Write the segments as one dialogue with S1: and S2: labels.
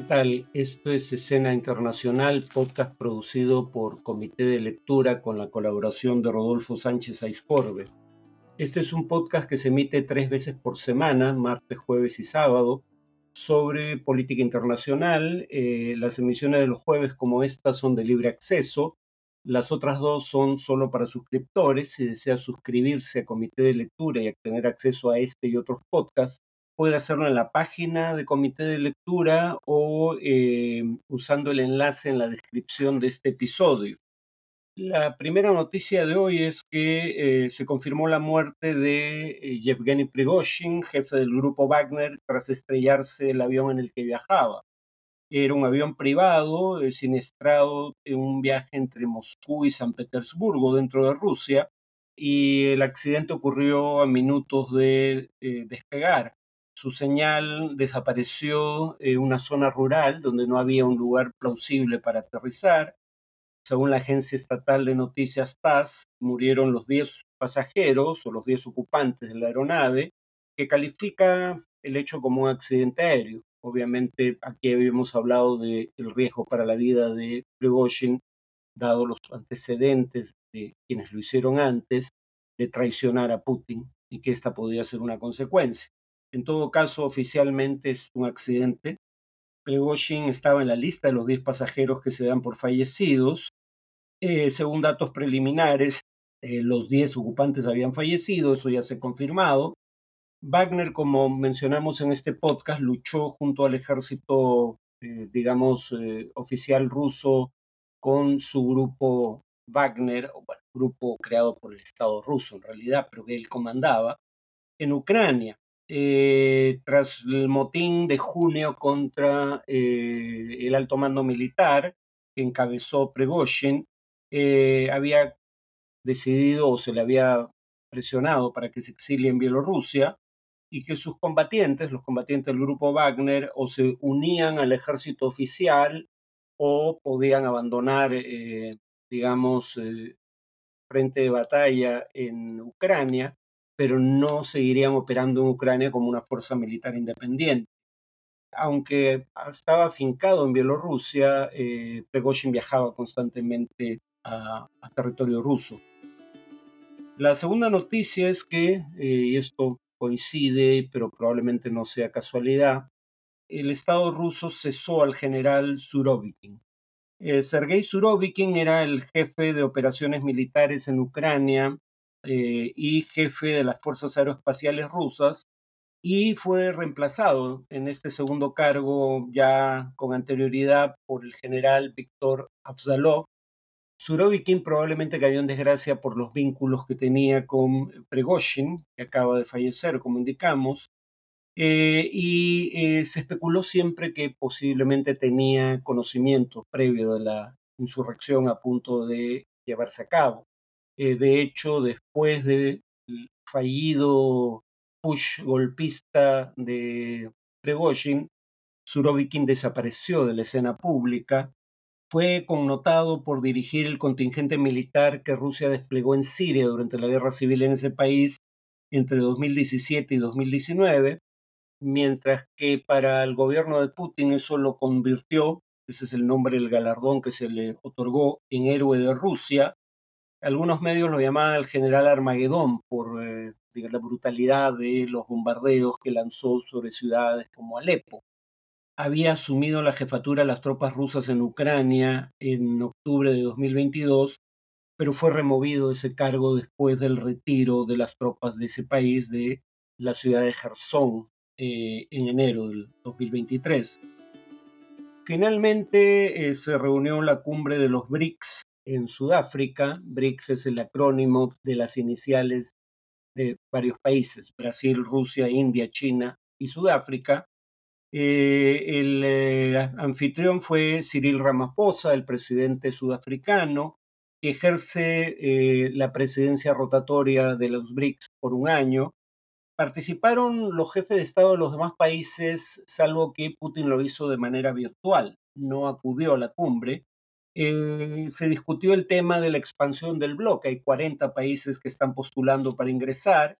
S1: ¿Qué tal? Esto es Escena Internacional, podcast producido por Comité de Lectura con la colaboración de Rodolfo Sánchez Aizcorbe. Este es un podcast que se emite tres veces por semana, martes, jueves y sábado, sobre política internacional. Eh, las emisiones de los jueves como esta son de libre acceso. Las otras dos son solo para suscriptores. Si desea suscribirse a Comité de Lectura y obtener acceso a este y otros podcasts, puede hacerlo en la página de comité de lectura o eh, usando el enlace en la descripción de este episodio. La primera noticia de hoy es que eh, se confirmó la muerte de eh, Yevgeny Prigozhin, jefe del grupo Wagner, tras estrellarse el avión en el que viajaba. Era un avión privado, siniestrado en un viaje entre Moscú y San Petersburgo, dentro de Rusia, y el accidente ocurrió a minutos de despegar su señal desapareció en una zona rural donde no había un lugar plausible para aterrizar. Según la agencia estatal de noticias TASS, murieron los 10 pasajeros o los 10 ocupantes de la aeronave, que califica el hecho como un accidente aéreo. Obviamente aquí habíamos hablado del riesgo para la vida de Prigozhin, dado los antecedentes de quienes lo hicieron antes, de traicionar a Putin y que esta podía ser una consecuencia. En todo caso, oficialmente es un accidente. Prigozhin estaba en la lista de los 10 pasajeros que se dan por fallecidos. Eh, según datos preliminares, eh, los 10 ocupantes habían fallecido, eso ya se ha confirmado. Wagner, como mencionamos en este podcast, luchó junto al ejército, eh, digamos, oficial ruso con su grupo Wagner, o bueno, grupo creado por el Estado ruso en realidad, pero que él comandaba, en Ucrania. Eh, tras el motín de junio contra eh, el alto mando militar que encabezó Pregoshin, eh, había decidido o se le había presionado para que se exilie en Bielorrusia y que sus combatientes, los combatientes del grupo Wagner, o se unían al ejército oficial o podían abandonar, digamos, frente de batalla en Ucrania pero no seguirían operando en Ucrania como una fuerza militar independiente. Aunque estaba afincado en Bielorrusia, eh, viajaba constantemente a, territorio ruso. La segunda noticia es que, eh, y esto coincide, pero probablemente no sea casualidad, el Estado ruso cesó al general Surovikin. Eh, Sergei Surovikin era el jefe de operaciones militares en Ucrania eh, y jefe de las Fuerzas Aeroespaciales Rusas, y fue reemplazado en este segundo cargo ya con anterioridad por el general Víctor Afzalov. Surovikin probablemente cayó en desgracia por los vínculos que tenía con Prigozhin, que acaba de fallecer, como indicamos, eh, y eh, se especuló siempre que posiblemente tenía conocimiento previo de la insurrección a punto de llevarse a cabo. Eh, de hecho, después del fallido push golpista de Prigozhin, Surovikin desapareció de la escena pública. Fue connotado por dirigir el contingente militar que Rusia desplegó en Siria durante la guerra civil en ese país entre 2017 y 2019, mientras que para el gobierno de Putin eso lo convirtió, ese es el nombre del galardón que se le otorgó, en héroe de Rusia, algunos medios lo llamaban el general Armagedón por eh, la brutalidad de los bombardeos que lanzó sobre ciudades como Alepo. Había asumido la jefatura de las tropas rusas en Ucrania en octubre de 2022, pero fue removido ese cargo después del retiro de las tropas de ese país de la ciudad de Gerson eh, en enero del 2023. Finalmente eh, se reunió la cumbre de los BRICS en Sudáfrica. BRICS es el acrónimo de las iniciales de varios países, Brasil, Rusia, India, China y Sudáfrica. Eh, el eh, anfitrión fue Cyril Ramaphosa, el presidente sudafricano, que ejerce eh, la presidencia rotatoria de los BRICS por un año. Participaron los jefes de Estado de los demás países, salvo que Putin lo hizo de manera virtual, no acudió a la cumbre. Eh, se discutió el tema de la expansión del bloque. Hay 40 países que están postulando para ingresar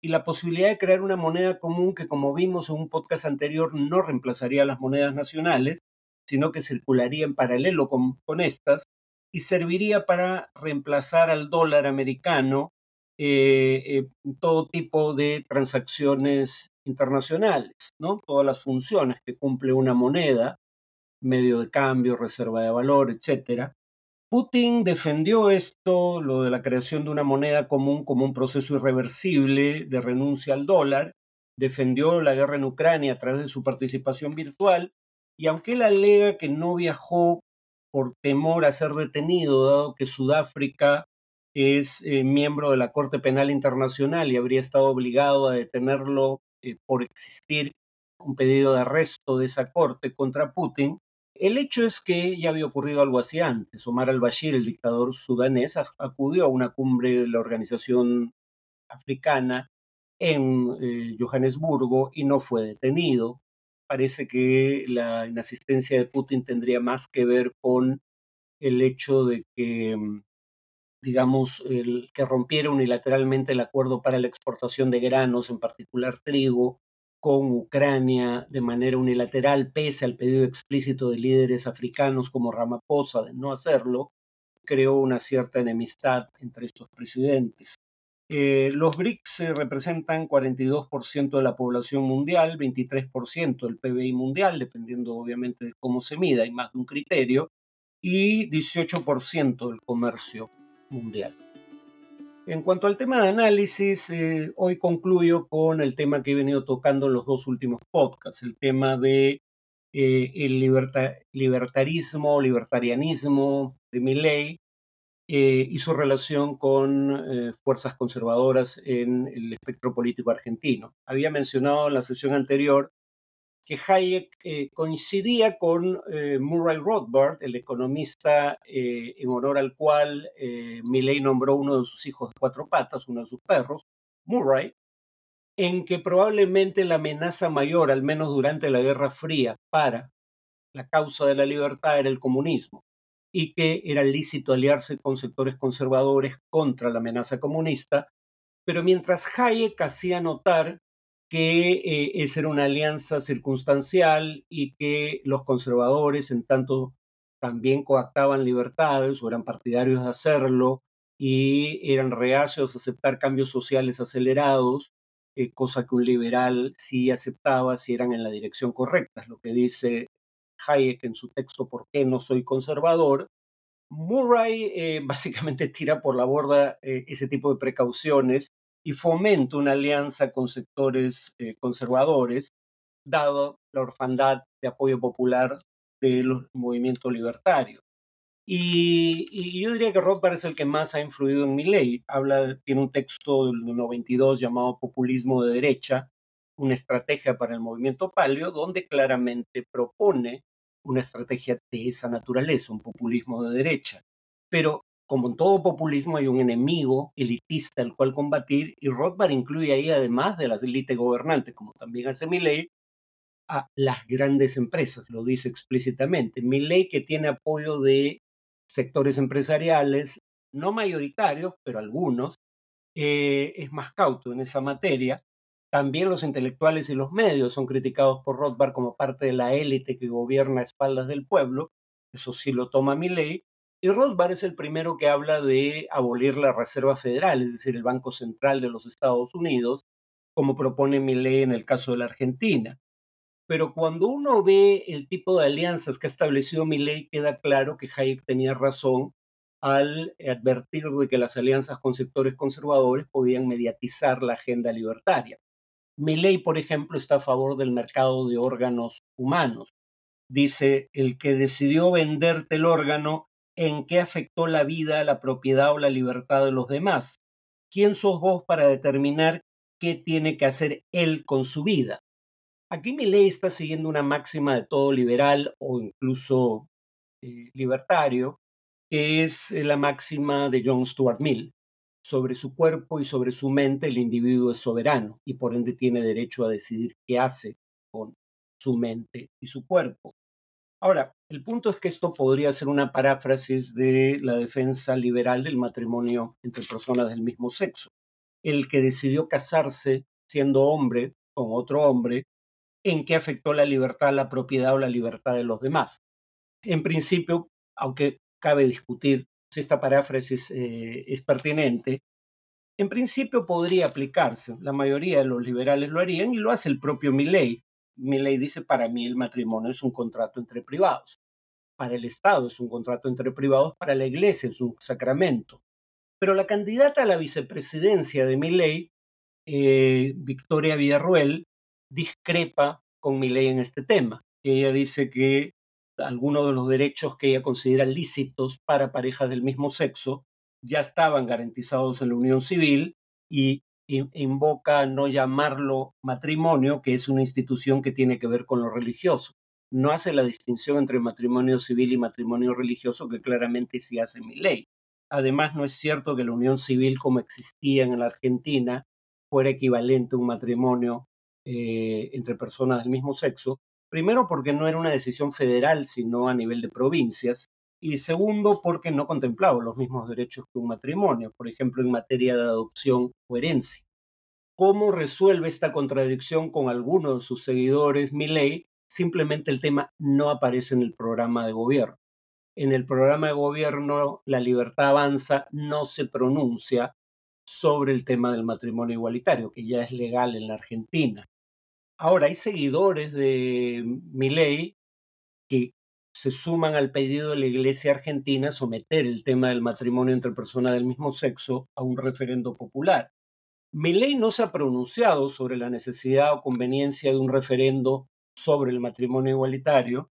S1: y la posibilidad de crear una moneda común que, como vimos en un podcast anterior, no reemplazaría las monedas nacionales, sino que circularía en paralelo con, estas y serviría para reemplazar al dólar americano eh, eh, todo tipo de transacciones internacionales, ¿no? Todas las funciones que cumple una moneda, medio de cambio, reserva de valor, etcétera. Putin defendió esto, lo de la creación de una moneda común, como un proceso irreversible de renuncia al dólar, defendió la guerra en Ucrania a través de su participación virtual, y aunque él alega que no viajó por temor a ser detenido, dado que Sudáfrica es eh, miembro de la Corte Penal Internacional y habría estado obligado a detenerlo eh, por existir un pedido de arresto de esa corte contra Putin, el hecho es que ya había ocurrido algo así antes. Omar al-Bashir, el dictador sudanés, acudió a una cumbre de la Organización Africana en eh, Johannesburgo y no fue detenido. Parece que la inasistencia de Putin tendría más que ver con el hecho de que, mm, digamos, el, que rompiera unilateralmente el acuerdo para la exportación de granos, en particular trigo, con Ucrania de manera unilateral, pese al pedido explícito de líderes africanos como Ramaphosa de no hacerlo, creó una cierta enemistad entre estos presidentes. Eh, los BRICS representan 42% de la población mundial, 23% del PBI mundial, dependiendo obviamente de cómo se mida, hay más de un criterio, y 18% del comercio mundial. En cuanto al tema de análisis, eh, hoy concluyo con el tema que he venido tocando en los dos últimos podcasts, el tema de eh, el libertarismo, libertarianismo de Milley eh, y su relación con fuerzas conservadoras en el espectro político argentino. Había mencionado en la sesión anterior que Hayek eh, coincidía con eh, Murray Rothbard, el economista eh, en honor al cual Milley nombró uno de sus hijos de cuatro patas, uno de sus perros, Murray, en que probablemente la amenaza mayor, al menos durante la Guerra Fría, para la causa de la libertad era el comunismo y que era lícito aliarse con sectores conservadores contra la amenaza comunista, pero mientras Hayek hacía notar que eh, esa era una alianza circunstancial y que los conservadores, en tanto también coactaban libertades o eran partidarios de hacerlo y eran reacios a aceptar cambios sociales acelerados, eh, cosa que un liberal sí aceptaba si eran en la dirección correcta, es lo que dice Hayek en su texto ¿Por qué no soy conservador? Murray eh, básicamente tira por la borda ese tipo de precauciones y fomenta una alianza con sectores eh, conservadores, dado la orfandad de apoyo popular del movimiento libertario. Y, yo diría que Rothbard es el que más ha influido en mi ley. Habla, tiene un texto del 92 llamado Populismo de Derecha, una estrategia para el movimiento palio, donde claramente propone una estrategia de esa naturaleza, un populismo de derecha. Pero como en todo populismo hay un enemigo elitista al cual combatir y Rothbard incluye ahí además de las élites gobernantes, como también hace Milley, a las grandes empresas, lo dice explícitamente. Milley que tiene apoyo de sectores empresariales, no mayoritarios, pero algunos, eh, es más cauto en esa materia. También los intelectuales y los medios son criticados por Rothbard como parte de la élite que gobierna a espaldas del pueblo. Eso sí lo toma Milley. Y Rothbard es el primero que habla de abolir la Reserva Federal, es decir, el Banco Central de los Estados Unidos, como propone Milley en el caso de la Argentina. Pero cuando uno ve el tipo de alianzas que ha establecido Milley, queda claro que Hayek tenía razón al advertir de que las alianzas con sectores conservadores podían mediatizar la agenda libertaria. Milley, por ejemplo, está a favor del mercado de órganos humanos. Dice, el que decidió venderte el órgano en qué afectó la vida, la propiedad o la libertad de los demás. ¿Quién sos vos para determinar qué tiene que hacer él con su vida? Aquí mi ley está siguiendo una máxima de todo liberal o incluso eh, libertario, que es la máxima de John Stuart Mill. Sobre su cuerpo y sobre su mente el individuo es soberano y por ende tiene derecho a decidir qué hace con su mente y su cuerpo. Ahora, el punto es que esto podría ser una paráfrasis de la defensa liberal del matrimonio entre personas del mismo sexo. el que decidió casarse siendo hombre con otro hombre, en qué afectó la libertad, la propiedad o la libertad de los demás. En principio, aunque cabe discutir si esta paráfrasis eh, es pertinente, en principio podría aplicarse. La mayoría de los liberales lo harían y lo hace el propio Milley. Milley dice, para mí el matrimonio es un contrato entre privados. Para el Estado es un contrato entre privados, para la Iglesia es un sacramento. Pero la candidata a la vicepresidencia de Milley, eh, Victoria Villarruel, discrepa con Milley en este tema. Ella dice que algunos de los derechos que ella considera lícitos para parejas del mismo sexo ya estaban garantizados en la unión civil y invoca no llamarlo matrimonio, que es una institución que tiene que ver con lo religioso. No hace la distinción entre matrimonio civil y matrimonio religioso, que claramente sí hace mi ley. Además, no es cierto que la unión civil como existía en la Argentina fuera equivalente a un matrimonio eh, entre personas del mismo sexo. Primero porque no era una decisión federal, sino a nivel de provincias y segundo, porque no contemplaba los mismos derechos que un matrimonio, por ejemplo, en materia de adopción o herencia. ¿Cómo resuelve esta contradicción con algunos de sus seguidores mi ley? Simplemente el tema no aparece en el programa de gobierno. En el programa de gobierno, la libertad avanza no se pronuncia sobre el tema del matrimonio igualitario, que ya es legal en la Argentina. Ahora, hay seguidores de mi ley que se suman al pedido de la Iglesia argentina someter el tema del matrimonio entre personas del mismo sexo a un referendo popular. Mi ley no se ha pronunciado sobre la necesidad o conveniencia de un referendo sobre el matrimonio igualitario,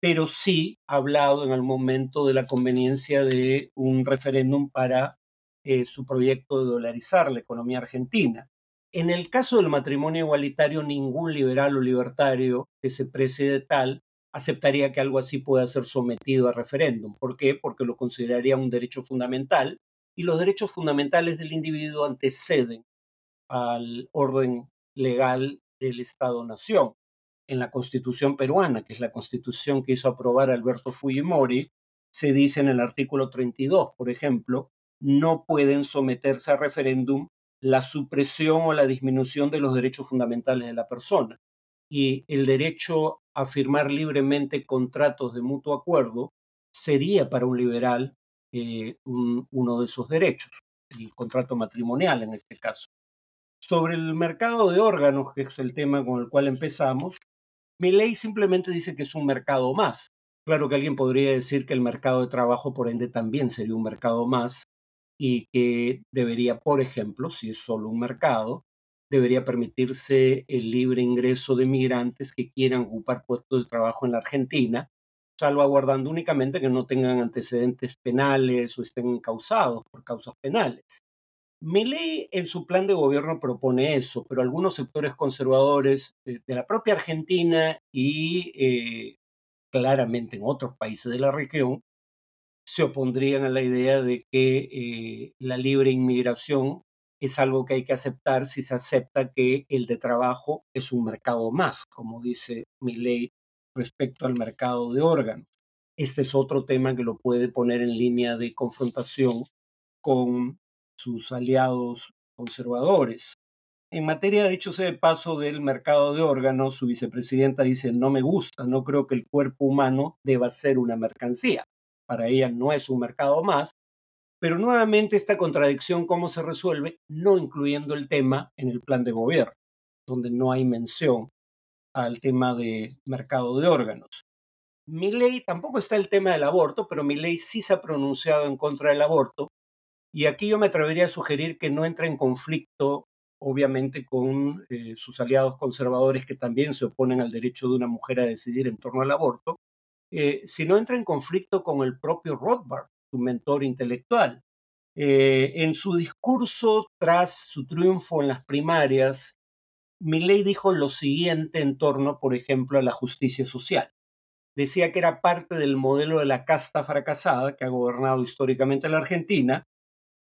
S1: pero sí ha hablado en el momento de la conveniencia de un referéndum para eh, su proyecto de dolarizar la economía argentina. En el caso del matrimonio igualitario, ningún liberal o libertario que se preside tal aceptaría que algo así pueda ser sometido a referéndum. ¿Por qué? Porque lo consideraría un derecho fundamental y los derechos fundamentales del individuo anteceden al orden legal del Estado-Nación. En la Constitución peruana, que es la constitución que hizo aprobar Alberto Fujimori, se dice en el artículo 32, por ejemplo, no pueden someterse a referéndum la supresión o la disminución de los derechos fundamentales de la persona y el derecho a firmar libremente contratos de mutuo acuerdo sería para un liberal eh, uno de esos derechos, el contrato matrimonial en este caso. Sobre el mercado de órganos, que es el tema con el cual empezamos, mi ley simplemente dice que es un mercado más. Claro que alguien podría decir que el mercado de trabajo, por ende, también sería un mercado más y que debería, por ejemplo, si es solo un mercado, debería permitirse el libre ingreso de migrantes que quieran ocupar puestos de trabajo en la Argentina, salvaguardando únicamente que no tengan antecedentes penales o estén causados por causas penales. ley en su plan de gobierno propone eso, pero algunos sectores conservadores de, la propia Argentina y eh, claramente en otros países de la región se opondrían a la idea de que eh, la libre inmigración es algo que hay que aceptar si se acepta que el de trabajo es un mercado más, como dice mi ley respecto al mercado de órganos. Este es otro tema que lo puede poner en línea de confrontación con sus aliados conservadores. En materia de hecho de paso del mercado de órganos, su vicepresidenta dice, no me gusta, no creo que el cuerpo humano deba ser una mercancía. Para ella no es un mercado más, pero nuevamente esta contradicción, ¿cómo se resuelve? No incluyendo el tema en el plan de gobierno, donde no hay mención al tema de mercado de órganos. Mi ley tampoco está el tema del aborto, pero mi ley sí se ha pronunciado en contra del aborto. Y aquí yo me atrevería a sugerir que no entra en conflicto, obviamente, con eh, sus aliados conservadores que también se oponen al derecho de una mujer a decidir en torno al aborto, eh, sino entra en conflicto con el propio Rothbard, su mentor intelectual. Eh, en su discurso tras su triunfo en las primarias, Milley dijo lo siguiente en torno, por ejemplo, a la justicia social. Decía que era parte del modelo de la casta fracasada que ha gobernado históricamente la Argentina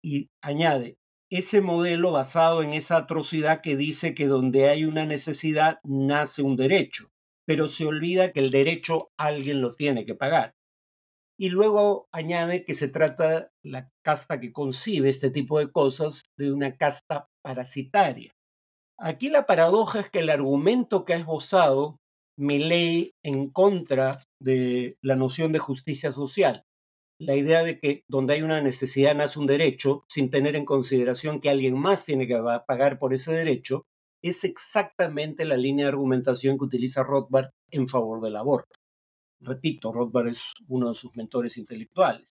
S1: y añade, ese modelo basado en esa atrocidad que dice que donde hay una necesidad nace un derecho, pero se olvida que el derecho alguien lo tiene que pagar y luego añade que se trata la casta que concibe este tipo de cosas de una casta parasitaria. Aquí la paradoja es que el argumento que ha esbozado ley en contra de la noción de justicia social, la idea de que donde hay una necesidad nace un derecho, sin tener en consideración que alguien más tiene que pagar por ese derecho, es exactamente la línea de argumentación que utiliza Rothbard en favor del aborto. Repito, Rothbard es uno de sus mentores intelectuales.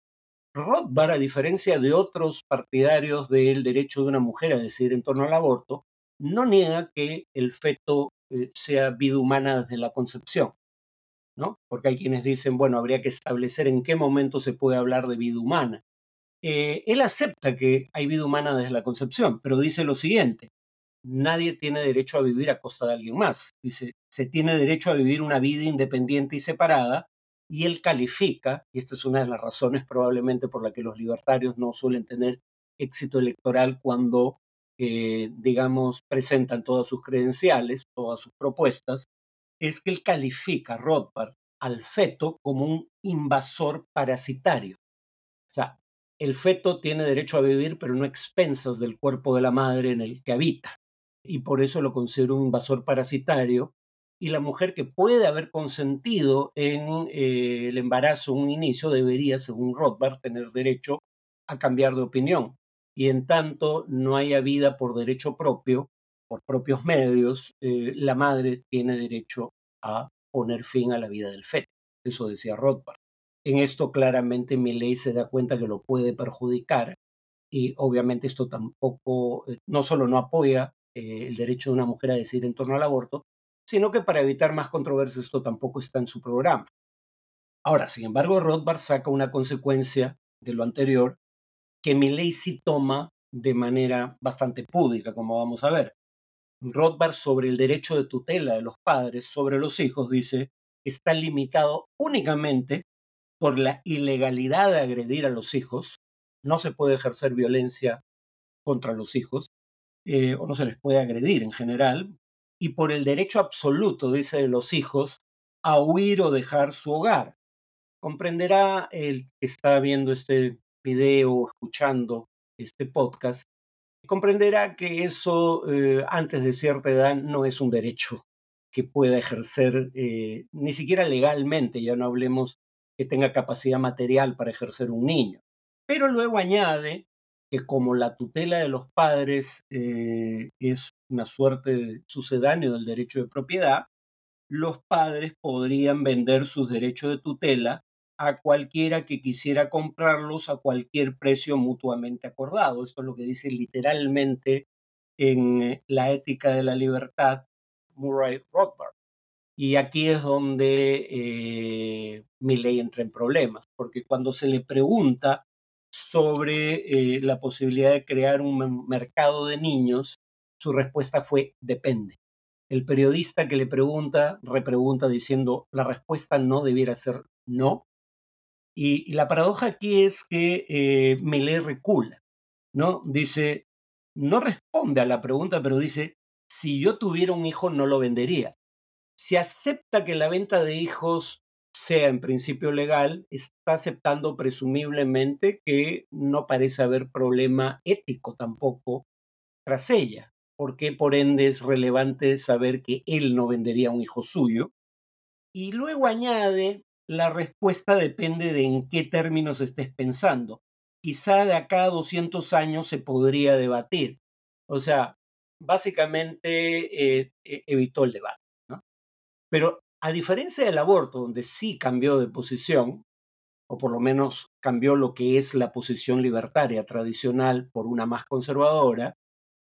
S1: Rothbard, a diferencia de otros partidarios del derecho de una mujer a decidir en torno al aborto, no niega que el feto eh, sea vida humana desde la concepción, ¿no? Porque hay quienes dicen, bueno, habría que establecer en qué momento se puede hablar de vida humana. Eh, él acepta que hay vida humana desde la concepción, pero dice lo siguiente, nadie tiene derecho a vivir a costa de alguien más. Dice, se tiene derecho a vivir una vida independiente y separada, y él califica, y esta es una de las razones probablemente por la que los libertarios no suelen tener éxito electoral cuando, eh, digamos, presentan todas sus credenciales, todas sus propuestas, es que él califica, Rothbard, al feto como un invasor parasitario. O sea, el feto tiene derecho a vivir, pero no expensas del cuerpo de la madre en el que habita y por eso lo considero un invasor parasitario. Y la mujer que puede haber consentido en eh, el embarazo un inicio debería, según Rothbard, tener derecho a cambiar de opinión. Y en tanto no haya vida por derecho propio, por propios medios, eh, la madre tiene derecho a poner fin a la vida del feto. Eso decía Rothbard. En esto claramente mi ley se da cuenta que lo puede perjudicar y obviamente esto tampoco, eh, no solo no apoya eh, el derecho de una mujer a decidir en torno al aborto, sino que para evitar más controversias esto tampoco está en su programa. Ahora, sin embargo, Rothbard saca una consecuencia de lo anterior que ley sí toma de manera bastante púdica, como vamos a ver. Rothbard sobre el derecho de tutela de los padres sobre los hijos dice está limitado únicamente por la ilegalidad de agredir a los hijos, no se puede ejercer violencia contra los hijos, eh, o no se les puede agredir en general, y por el derecho absoluto, dice, de los hijos a huir o dejar su hogar. Comprenderá el que está viendo este video o escuchando este podcast, comprenderá que eso eh, antes de cierta edad no es un derecho que pueda ejercer eh, ni siquiera legalmente, ya no hablemos que tenga capacidad material para ejercer un niño. Pero luego añade que como la tutela de los padres eh, es una suerte de sucedáneo del derecho de propiedad, los padres podrían vender sus derechos de tutela a cualquiera que quisiera comprarlos a cualquier precio mutuamente acordado. Esto es lo que dice literalmente en la ética de la libertad Murray Rothbard. Y aquí es donde eh, mi ley entra en problemas, porque cuando se le pregunta sobre eh, la posibilidad de crear un mercado de niños, su respuesta fue depende. El periodista que le pregunta, repregunta diciendo la respuesta no debiera ser no. Y, la paradoja aquí es que eh, Melé recula, ¿no? Dice, no responde a la pregunta, pero dice, si yo tuviera un hijo no lo vendería. Si acepta que la venta de hijos sea en principio legal, está aceptando presumiblemente que no parece haber problema ético tampoco tras ella, porque por ende es relevante saber que él no vendería un hijo suyo. Y luego añade, la respuesta depende de en qué términos estés pensando. Quizá de acá a 200 años se podría debatir. O sea, básicamente eh, e-, evitó el debate. ¿no? Pero a diferencia del aborto, donde sí cambió de posición, o por lo menos cambió lo que es la posición libertaria tradicional por una más conservadora,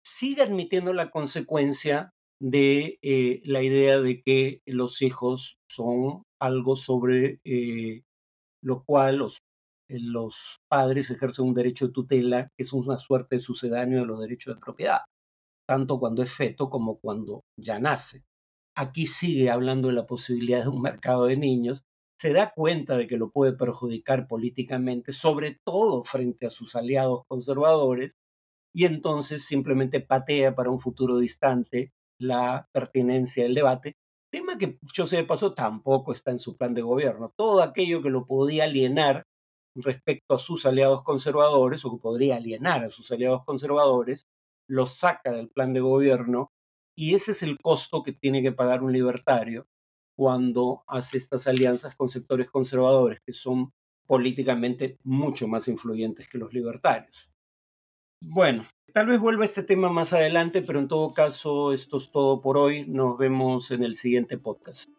S1: sigue admitiendo la consecuencia de eh, la idea de que los hijos son algo sobre eh, lo cual los, eh, los padres ejercen un derecho de tutela, que es una suerte de sucedáneo de los derechos de propiedad, tanto cuando es feto como cuando ya nace aquí sigue hablando de la posibilidad de un mercado de niños, se da cuenta de que lo puede perjudicar políticamente, sobre todo frente a sus aliados conservadores, y entonces simplemente patea para un futuro distante la pertinencia del debate, tema que yo sé de paso tampoco está en su plan de gobierno. Todo aquello que lo podía alienar respecto a sus aliados conservadores o que podría alienar a sus aliados conservadores, lo saca del plan de gobierno y ese es el costo que tiene que pagar un libertario cuando hace estas alianzas con sectores conservadores que son políticamente mucho más influyentes que los libertarios. Bueno, tal vez vuelva a este tema más adelante, pero en todo caso esto es todo por hoy. Nos vemos en el siguiente podcast.